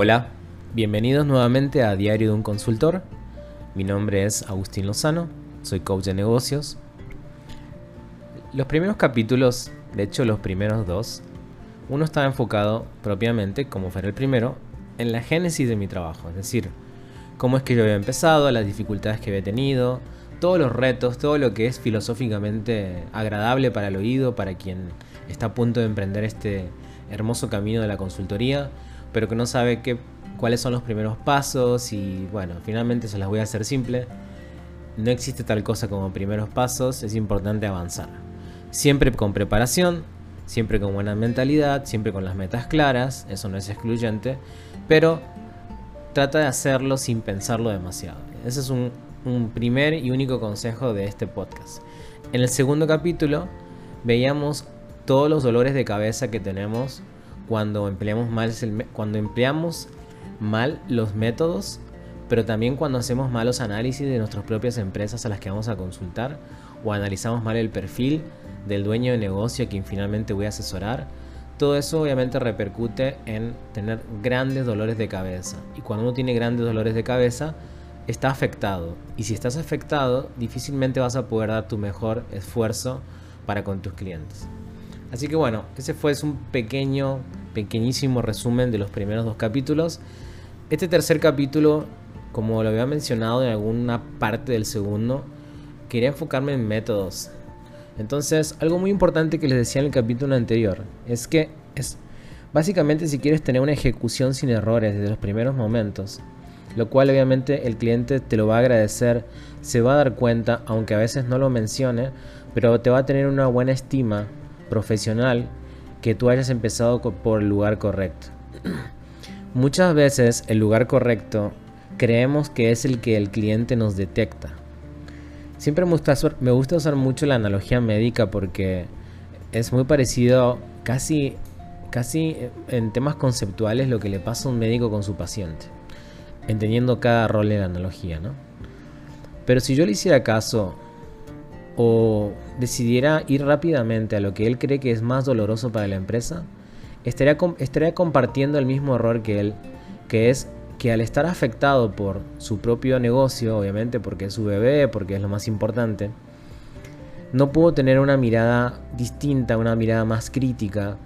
Hola, bienvenidos nuevamente a Diario de un Consultor. Mi nombre es Agustín Lozano, soy coach de negocios. Los primeros capítulos, de hecho los primeros dos, uno estaba enfocado propiamente, como fue el primero, en la génesis de mi trabajo, es decir, cómo es que yo había empezado, las dificultades que había tenido, todos los retos, todo lo que es filosóficamente agradable para el oído, para quien está a punto de emprender este hermoso camino de la consultoría pero que no sabe qué, cuáles son los primeros pasos y bueno, finalmente se las voy a hacer simple. No existe tal cosa como primeros pasos, es importante avanzar. Siempre con preparación, siempre con buena mentalidad, siempre con las metas claras, eso no es excluyente, pero trata de hacerlo sin pensarlo demasiado. Ese es un, un primer y único consejo de este podcast. En el segundo capítulo veíamos todos los dolores de cabeza que tenemos cuando empleamos mal, los métodos, pero también cuando hacemos malos análisis de nuestras propias empresas a las que vamos a consultar o analizamos mal el perfil del dueño de negocio a quien finalmente voy a asesorar. Todo eso obviamente repercute en tener grandes dolores de cabeza. Y cuando uno tiene grandes dolores de cabeza, está afectado. Y si estás afectado, difícilmente vas a poder dar tu mejor esfuerzo para con tus clientes. Así que bueno, ese fue un pequeño pequeñísimo resumen de los primeros dos capítulos. Este tercer capítulo, como lo había mencionado en alguna parte del segundo, quería enfocarme en métodos. Entonces, algo muy importante que les decía en el capítulo anterior es que es básicamente si quieres tener una ejecución sin errores desde los primeros momentos, lo cual obviamente el cliente te lo va a agradecer, se va a dar cuenta, aunque a veces no lo mencione, pero te va a tener una buena estima profesional que tú hayas empezado por el lugar correcto. Muchas veces el lugar correcto creemos que es el que el cliente nos detecta. Siempre me gusta, usar mucho la analogía médica porque es muy parecido, casi, casi en temas conceptuales, lo que le pasa a un médico con su paciente, entendiendo cada rol de la analogía, ¿no? Pero si yo le hiciera caso o decidiera ir rápidamente a lo que él cree que es más doloroso para la empresa, estaría, estaría compartiendo el mismo error que él, que es que al estar afectado por su propio negocio, obviamente porque es su bebé, porque es lo más importante, no pudo tener una mirada distinta, una mirada más crítica.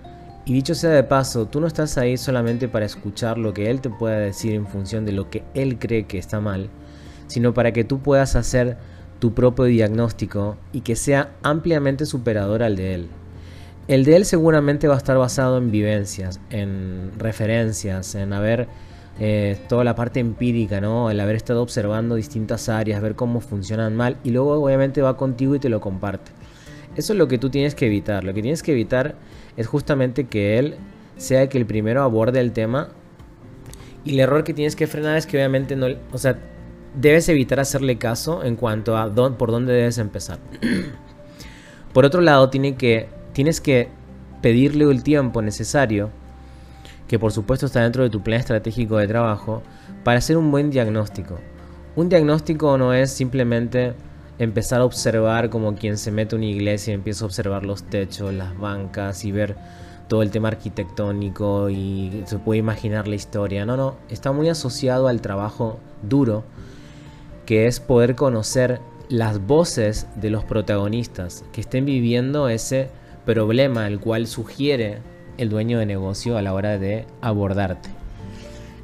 Y dicho sea de paso, tú no estás ahí solamente para escuchar lo que él te pueda decir en función de lo que él cree que está mal, sino para que tú puedas hacer tu propio diagnóstico y que sea ampliamente superador al de él. El de él seguramente va a estar basado en vivencias, en referencias, en haber eh, toda la parte empírica, ¿no? El haber estado observando distintas áreas, ver cómo funcionan mal y luego obviamente va contigo y te lo comparte. Eso es lo que tú tienes que evitar. Lo que tienes que evitar es justamente que él sea que el primero aborde el tema y el error que tienes que frenar es que obviamente no, o sea, debes evitar hacerle caso en cuanto a por dónde debes empezar. por otro lado, tienes que pedirle el tiempo necesario, que por supuesto está dentro de tu plan estratégico de trabajo, para hacer un buen diagnóstico. Un diagnóstico no es simplemente empezar a observar como quien se mete a una iglesia y empieza a observar los techos, las bancas y ver todo el tema arquitectónico y se puede imaginar la historia. No, no, está muy asociado al trabajo duro que es poder conocer las voces de los protagonistas que estén viviendo ese problema el cual sugiere el dueño de negocio a la hora de abordarte.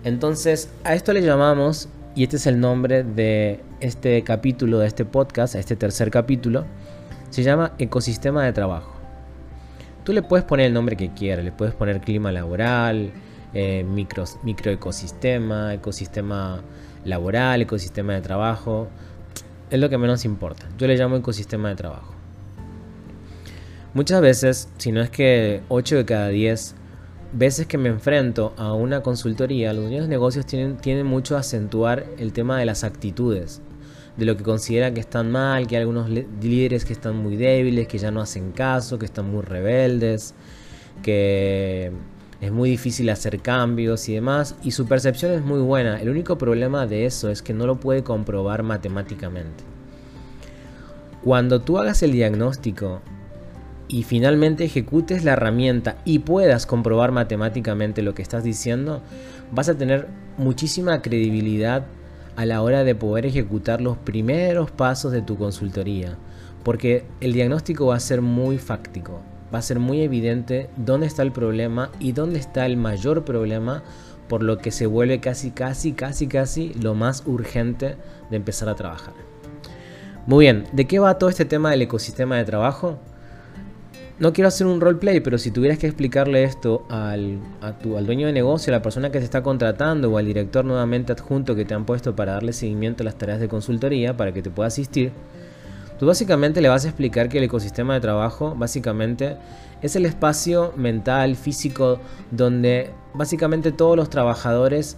Entonces, a esto le llamamos, y este es el nombre de este capítulo, de este podcast, este tercer capítulo, se llama ecosistema de trabajo. Tú le puedes poner el nombre que quieras, le puedes poner clima laboral, eh, micro, microecosistema, ecosistema laboral, ecosistema de trabajo, es lo que menos importa. Yo le llamo ecosistema de trabajo. Muchas veces, si no es que 8 de cada 10 veces que me enfrento a una consultoría, los dueños de negocios tienen, tienen mucho a acentuar el tema de las actitudes, de lo que consideran que están mal, que hay algunos líderes que están muy débiles, que ya no hacen caso, que están muy rebeldes, que es muy difícil hacer cambios y demás, y su percepción es muy buena. El único problema de eso es que no lo puede comprobar matemáticamente. Cuando tú hagas el diagnóstico y finalmente ejecutes la herramienta y puedas comprobar matemáticamente lo que estás diciendo, vas a tener muchísima credibilidad a la hora de poder ejecutar los primeros pasos de tu consultoría. Porque el diagnóstico va a ser muy fáctico, va a ser muy evidente dónde está el problema y dónde está el mayor problema, por lo que se vuelve casi, casi, casi, casi lo más urgente de empezar a trabajar. Muy bien, ¿de qué va todo este tema del ecosistema de trabajo? No quiero hacer un roleplay, pero si tuvieras que explicarle esto al, al dueño de negocio, a la persona que te está contratando o al director nuevamente adjunto que te han puesto para darle seguimiento a las tareas de consultoría para que te pueda asistir, Tú básicamente le vas a explicar que el ecosistema de trabajo básicamente es el espacio mental, físico, donde básicamente todos los trabajadores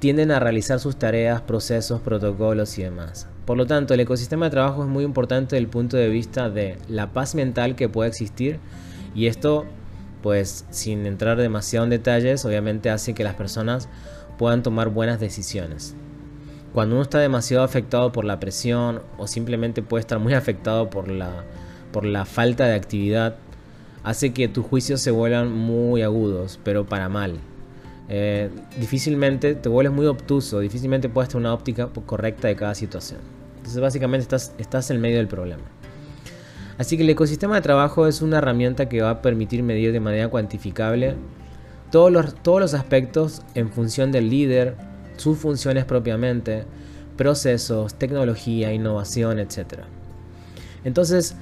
tienden a realizar sus tareas, procesos, protocolos y demás. Por lo tanto, el ecosistema de trabajo es muy importante desde el punto de vista de la paz mental que puede existir y esto, pues sin entrar demasiado en detalles, obviamente hace que las personas puedan tomar buenas decisiones. Cuando uno está demasiado afectado por la presión o simplemente puede estar muy afectado por la, por la falta de actividad, hace que tus juicios se vuelvan muy agudos, pero para mal. Eh, difícilmente te vuelves muy obtuso, difícilmente puedes tener una óptica correcta de cada situación. Entonces básicamente estás, estás en medio del problema. Así que el ecosistema de trabajo es una herramienta que va a permitir medir de manera cuantificable todos los, todos los aspectos en función del líder, sus funciones propiamente, procesos, tecnología, innovación, etc. Entonces,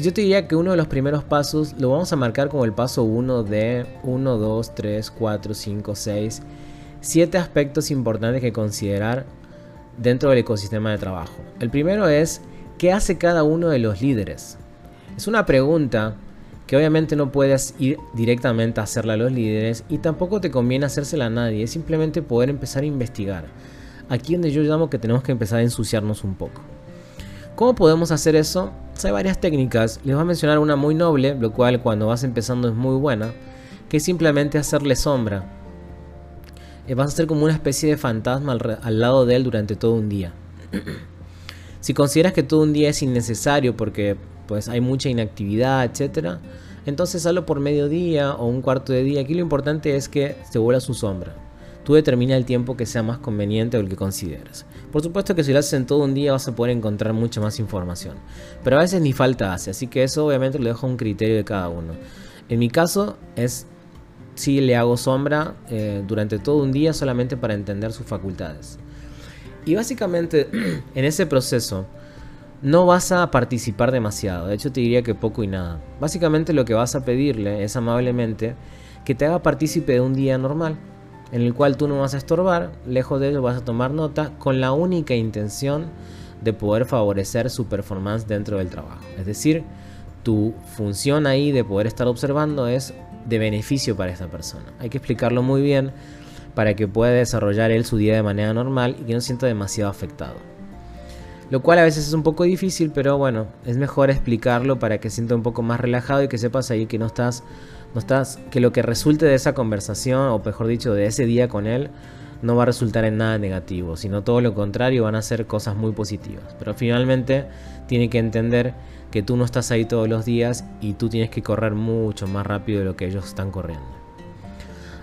yo te diría que uno de los primeros pasos lo vamos a marcar como el paso 1 de 1, 2, 3, 4, 5, 6, 7 aspectos importantes que considerar dentro del ecosistema de trabajo. El primero es, ¿qué hace cada uno de los líderes? Es una pregunta que obviamente no puedes ir directamente a hacerla a los líderes y tampoco te conviene hacérsela a nadie, es simplemente poder empezar a investigar. Aquí donde yo llamo que tenemos que empezar a ensuciarnos un poco. ¿Cómo podemos hacer eso? hay varias técnicas, les voy a mencionar una muy noble, lo cual cuando vas empezando es muy buena, que es simplemente hacerle sombra. Eh, vas a ser como una especie de fantasma al, al lado de él durante todo un día. si consideras que todo un día es innecesario porque pues hay mucha inactividad, etcétera, entonces hazlo por mediodía o un cuarto de día. Aquí lo importante es que se vuela su sombra. Tú determina el tiempo que sea más conveniente o el que consideres. Por supuesto que si lo haces en todo un día vas a poder encontrar mucha más información. Pero a veces ni falta hace, así que eso obviamente lo dejo a un criterio de cada uno. En mi caso es si le hago sombra eh, durante todo un día solamente para entender sus facultades. Y básicamente en ese proceso no vas a participar demasiado, de hecho te diría que poco y nada. Básicamente lo que vas a pedirle es amablemente que te haga partícipe de un día normal, en el cual tú no vas a estorbar, lejos de ello vas a tomar nota con la única intención de poder favorecer su performance dentro del trabajo. Es decir, tu función ahí de poder estar observando es de beneficio para esta persona. Hay que explicarlo muy bien para que pueda desarrollar él su día de manera normal y que no sienta demasiado afectado. Lo cual a veces es un poco difícil, pero bueno, es mejor explicarlo para que sienta un poco más relajado y que sepas ahí que no estás, no estás, que lo que resulte de esa conversación, o mejor dicho, de ese día con él, no va a resultar en nada negativo, sino todo lo contrario, van a ser cosas muy positivas. Pero finalmente tiene que entender que tú no estás ahí todos los días y tú tienes que correr mucho más rápido de lo que ellos están corriendo.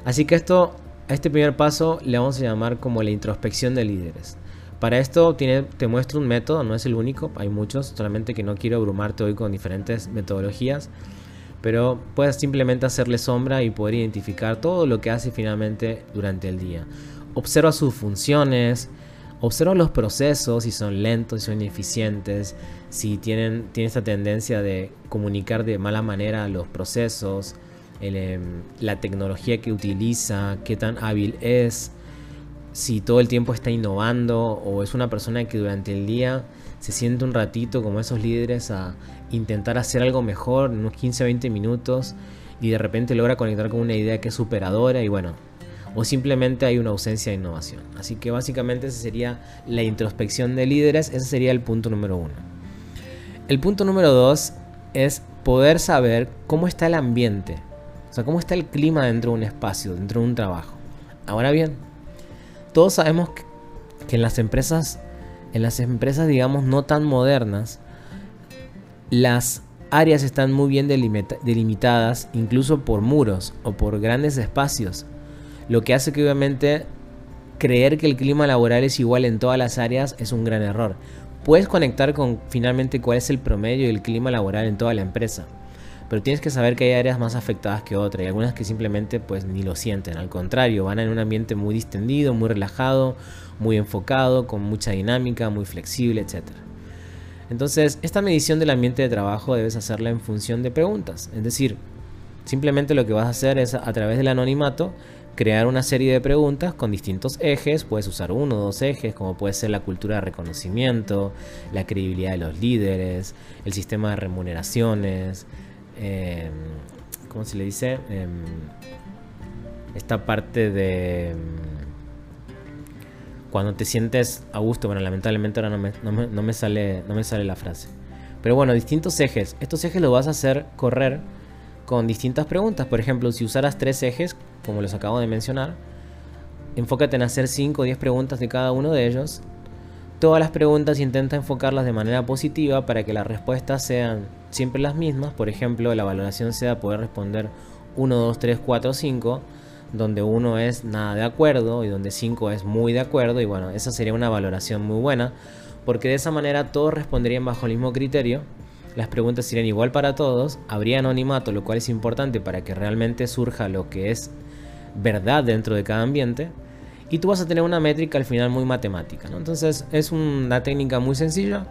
Así que esto, a este primer paso le vamos a llamar como la introspección de líderes. Para esto tiene, te muestro un método, no es el único, hay muchos, solamente que no quiero abrumarte hoy con diferentes metodologías, pero puedes simplemente hacerle sombra y poder identificar todo lo que hace finalmente durante el día. Observa sus funciones, observa los procesos, si son lentos, si son ineficientes, si tienen, tiene esta tendencia de comunicar de mala manera los procesos, em, la tecnología que utiliza, qué tan hábil es, si todo el tiempo está innovando o es una persona que durante el día se siente un ratito como esos líderes a intentar hacer algo mejor en unos 15-20 minutos y de repente logra conectar con una idea que es superadora y bueno, o simplemente hay una ausencia de innovación. Así que básicamente esa sería la introspección de líderes, ese sería el punto número uno. El punto número dos es poder saber cómo está el ambiente, o sea, cómo está el clima dentro de un espacio, dentro de un trabajo. Ahora bien, todos sabemos que en las empresas, en las empresas digamos no tan modernas, las áreas están muy bien delimitadas, incluso por muros o por grandes espacios, lo que hace que obviamente creer que el clima laboral es igual en todas las áreas es un gran error. Puedes conectar con finalmente cuál es el promedio del clima laboral en toda la empresa, pero tienes que saber que hay áreas más afectadas que otras y algunas que simplemente pues ni lo sienten, al contrario, van en un ambiente muy distendido, muy relajado, muy enfocado, con mucha dinámica, muy flexible, etc. Entonces, esta medición del ambiente de trabajo debes hacerla en función de preguntas, es decir, simplemente lo que vas a hacer es a través del anonimato crear una serie de preguntas con distintos ejes, puedes usar uno o dos ejes, como puede ser la cultura de reconocimiento, la credibilidad de los líderes, el sistema de remuneraciones, em, ¿cómo se le dice? Em, esta parte de em, cuando te sientes a gusto, bueno, lamentablemente ahora no me, sale, no me sale la frase. Pero bueno, distintos ejes. Estos ejes los vas a hacer correr con distintas preguntas. Por ejemplo, si usaras tres ejes, como los acabo de mencionar, enfócate en hacer 5 o 10 preguntas de cada uno de ellos. Todas las preguntas intenta enfocarlas de manera positiva para que las respuestas sean siempre las mismas. Por ejemplo, la valoración sea poder responder 1, 2, 3, 4, 5, donde 1 es nada de acuerdo y donde 5 es muy de acuerdo. Y bueno, esa sería una valoración muy buena, porque de esa manera todos responderían bajo el mismo criterio las preguntas serían igual para todos, habría anonimato, lo cual es importante para que realmente surja lo que es verdad dentro de cada ambiente, y tú vas a tener una métrica al final muy matemática. Entonces es una técnica muy sencilla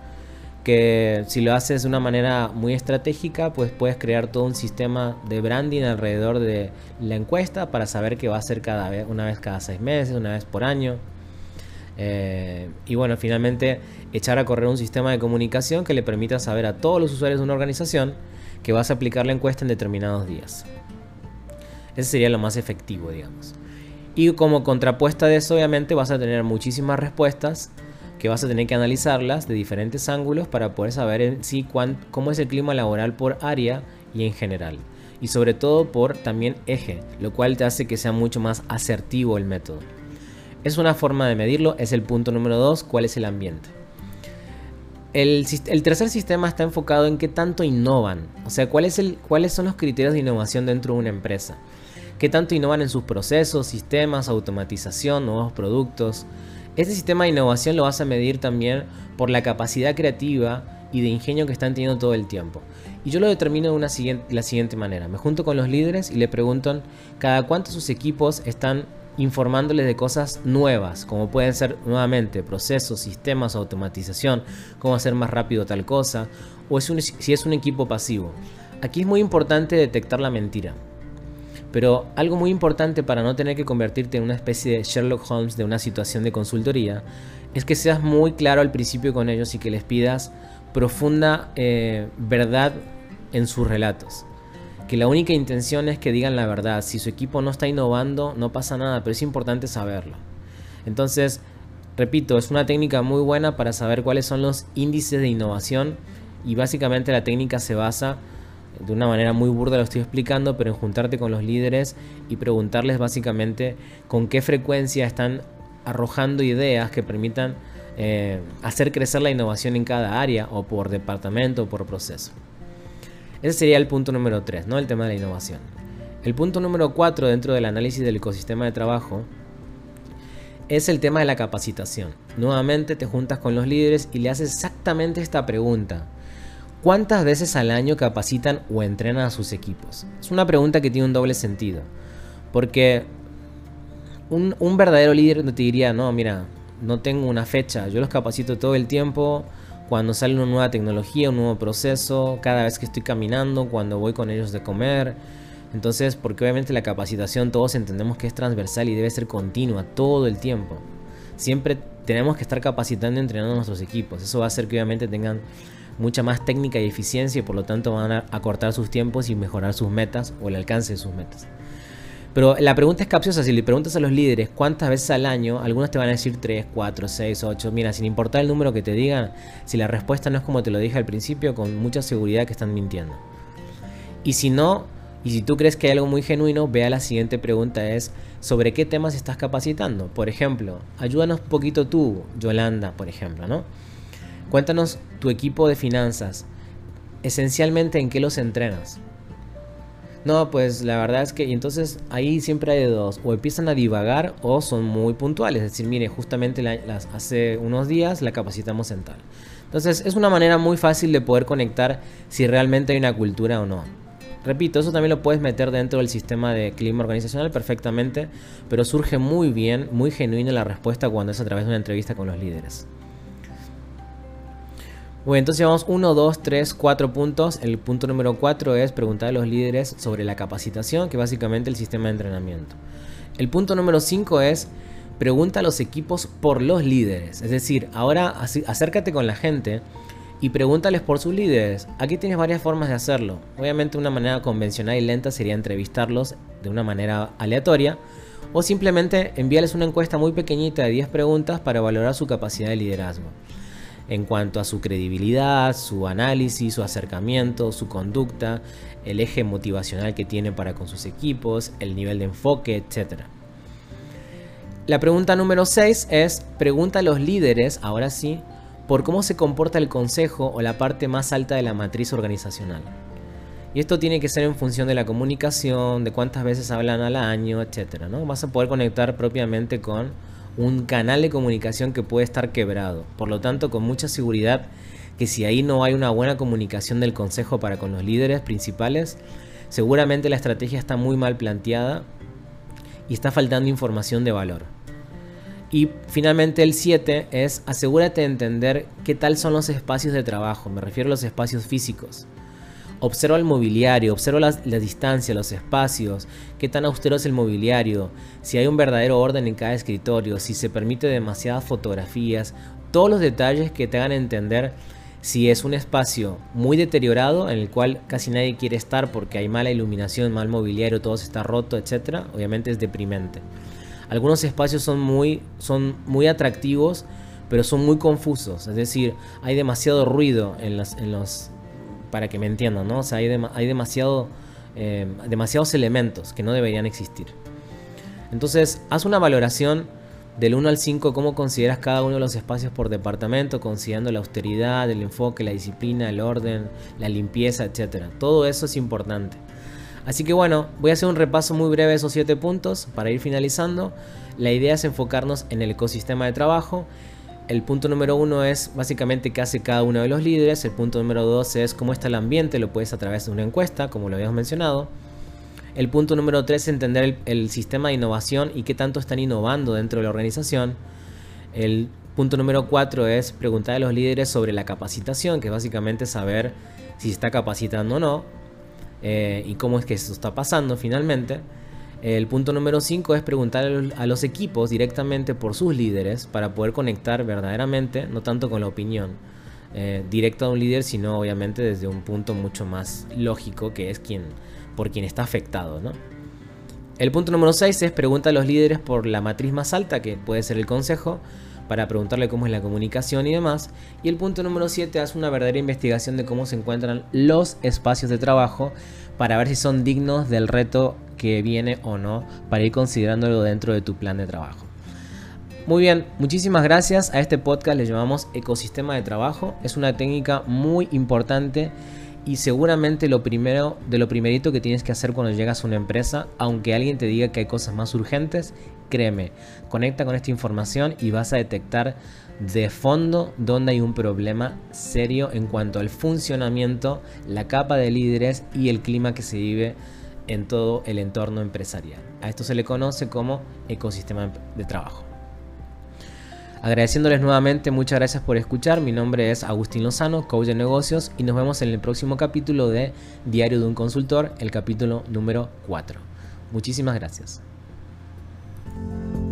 que si lo haces de una manera muy estratégica, pues puedes crear todo un sistema de branding alrededor de la encuesta para saber que va a ser cada vez, una vez cada seis meses, una vez por año. Eh, y bueno, finalmente echar a correr un sistema de comunicación que le permita saber a todos los usuarios de una organización que vas a aplicar la encuesta en determinados días. Ese sería lo más efectivo, digamos. Y como contrapuesta de eso, obviamente, vas a tener muchísimas respuestas que vas a tener que analizarlas de diferentes ángulos para poder saber en sí cómo es el clima laboral por área y en general. Y sobre todo por también eje, lo cual te hace que sea mucho más asertivo el método. Es una forma de medirlo, es el punto número 2, cuál es el ambiente. El, tercer sistema está enfocado en qué tanto innovan, o sea, ¿cuál es el, cuáles son los criterios de innovación dentro de una empresa. Qué tanto innovan en sus procesos, sistemas, automatización, nuevos productos. Este sistema de innovación lo vas a medir también por la capacidad creativa y de ingenio que están teniendo todo el tiempo. Y yo lo determino de una la siguiente manera. Me junto con los líderes y le pregunto cada cuánto sus equipos están informándoles de cosas nuevas, como pueden ser nuevamente procesos, sistemas, automatización, cómo hacer más rápido tal cosa, o si es un equipo pasivo. Aquí es muy importante detectar la mentira. Pero algo muy importante para no tener que convertirte en una especie de Sherlock Holmes de una situación de consultoría es que seas muy claro al principio con ellos y que les pidas profunda eh, verdad en sus relatos que la única intención es que digan la verdad. Si su equipo no está innovando, no pasa nada, pero es importante saberlo. Entonces, repito, es una técnica muy buena para saber cuáles son los índices de innovación y básicamente la técnica se basa de una manera muy burda lo estoy explicando, pero en juntarte con los líderes y preguntarles básicamente con qué frecuencia están arrojando ideas que permitan eh, hacer crecer la innovación en cada área o por departamento o por proceso. Ese sería el punto número 3, ¿no? El tema de la innovación. El punto número 4 dentro del análisis del ecosistema de trabajo es el tema de la capacitación. Nuevamente te juntas con los líderes y le haces exactamente esta pregunta. ¿Cuántas veces al año capacitan o entrenan a sus equipos? Es una pregunta que tiene un doble sentido. Porque un, verdadero líder no te diría, no, mira, no tengo una fecha, yo los capacito todo el tiempo, cuando sale una nueva tecnología, un nuevo proceso, cada vez que estoy caminando, cuando voy con ellos de comer. Entonces, porque obviamente la capacitación todos entendemos que es transversal y debe ser continua todo el tiempo. Siempre tenemos que estar capacitando y entrenando a nuestros equipos. Eso va a hacer que obviamente tengan mucha más técnica y eficiencia y por lo tanto van a acortar sus tiempos y mejorar sus metas o el alcance de sus metas. Pero la pregunta es capciosa. Si le preguntas a los líderes cuántas veces al año, algunos te van a decir 3, 4, 6, 8. Mira, sin importar el número que te digan, si la respuesta no es como te lo dije al principio, con mucha seguridad que están mintiendo. Y si no, y si tú crees que hay algo muy genuino, vea la siguiente pregunta es sobre qué temas estás capacitando. Por ejemplo, ayúdanos poquito tú, Yolanda, por ejemplo, ¿no? Cuéntanos tu equipo de finanzas. esencialmente en qué los entrenas. No, pues la verdad es que y entonces ahí siempre hay dos, o empiezan a divagar o son muy puntuales, es decir, mire, justamente las, hace unos días la capacitamos en tal. Entonces es una manera muy fácil de poder conectar si realmente hay una cultura o no. Repito, eso también lo puedes meter dentro del sistema de clima organizacional perfectamente, pero surge muy bien, muy genuina la respuesta cuando es a través de una entrevista con los líderes. Bueno, entonces llevamos 1, 2, 3, 4 puntos. El punto número 4 es preguntar a los líderes sobre la capacitación, que básicamente el sistema de entrenamiento. El punto número 5 es pregunta a los equipos por los líderes. Es decir, ahora acércate con la gente y pregúntales por sus líderes. Aquí tienes varias formas de hacerlo. Obviamente una manera convencional y lenta sería entrevistarlos de una manera aleatoria o simplemente enviarles una encuesta muy pequeñita de 10 preguntas para valorar su capacidad de liderazgo en cuanto a su credibilidad, su análisis, su acercamiento, su conducta, el eje motivacional que tiene para con sus equipos, el nivel de enfoque, etc. La pregunta número 6 es, pregunta a los líderes, ahora sí, por cómo se comporta el consejo o la parte más alta de la matriz organizacional. Y esto tiene que ser en función de la comunicación, de cuántas veces hablan al año, etc. ¿no? Vas a poder conectar propiamente con un canal de comunicación que puede estar quebrado. Por lo tanto, con mucha seguridad que si ahí no hay una buena comunicación del consejo para con los líderes principales, seguramente la estrategia está muy mal planteada y está faltando información de valor. Y finalmente el 7 es asegúrate de entender qué tal son los espacios de trabajo, me refiero a los espacios físicos. Observa el mobiliario, observa la, distancia, los espacios, qué tan austero es el mobiliario, si hay un verdadero orden en cada escritorio, si se permite demasiadas fotografías, todos los detalles que te hagan entender si es un espacio muy deteriorado en el cual casi nadie quiere estar porque hay mala iluminación, mal mobiliario, todo está roto, etc. Obviamente es deprimente. Algunos espacios son muy, son muy atractivos, pero son muy confusos. Es decir, hay demasiado ruido en los para que me entiendan, ¿no? O sea, hay, eh, demasiados elementos que no deberían existir. Entonces, haz una valoración del 1 al 5, cómo consideras cada uno de los espacios por departamento, considerando la austeridad, el enfoque, la disciplina, el orden, la limpieza, etc. Todo eso es importante. Así que bueno, voy a hacer un repaso muy breve de esos 7 puntos para ir finalizando. La idea es enfocarnos en el ecosistema de trabajo el punto número uno es básicamente qué hace cada uno de los líderes. El punto número dos es cómo está el ambiente, lo puedes a través de una encuesta, como lo habíamos mencionado. El punto número tres es entender el, sistema de innovación y qué tanto están innovando dentro de la organización. El punto número cuatro es preguntar a los líderes sobre la capacitación, que es básicamente saber si se está capacitando o no eh, y cómo es que eso está pasando finalmente. El punto número 5 es preguntar a los equipos directamente por sus líderes para poder conectar verdaderamente, no tanto con la opinión eh, directa de un líder, sino obviamente desde un punto mucho más lógico que es quien, por quien está afectado. El punto número 6 es preguntar a los líderes por la matriz más alta, que puede ser el consejo, para preguntarle cómo es la comunicación y demás. Y el punto número 7 hace una verdadera investigación de cómo se encuentran los espacios de trabajo para ver si son dignos del reto que viene o no para ir considerándolo dentro de tu plan de trabajo. Muy bien, muchísimas gracias. A este podcast le llamamos ecosistema de trabajo. Es una técnica muy importante y seguramente lo primero de lo primerito que tienes que hacer cuando llegas a una empresa, aunque alguien te diga que hay cosas más urgentes, créeme, conecta con esta información y vas a detectar de fondo donde hay un problema serio en cuanto al funcionamiento, la capa de líderes y el clima que se vive en todo el entorno empresarial. A esto se le conoce como ecosistema de trabajo. Agradeciéndoles nuevamente, muchas gracias por escuchar. Mi nombre es Agustín Lozano, coach de negocios, y nos vemos en el próximo capítulo de Diario de un Consultor, el capítulo número 4. Muchísimas gracias. Thank you.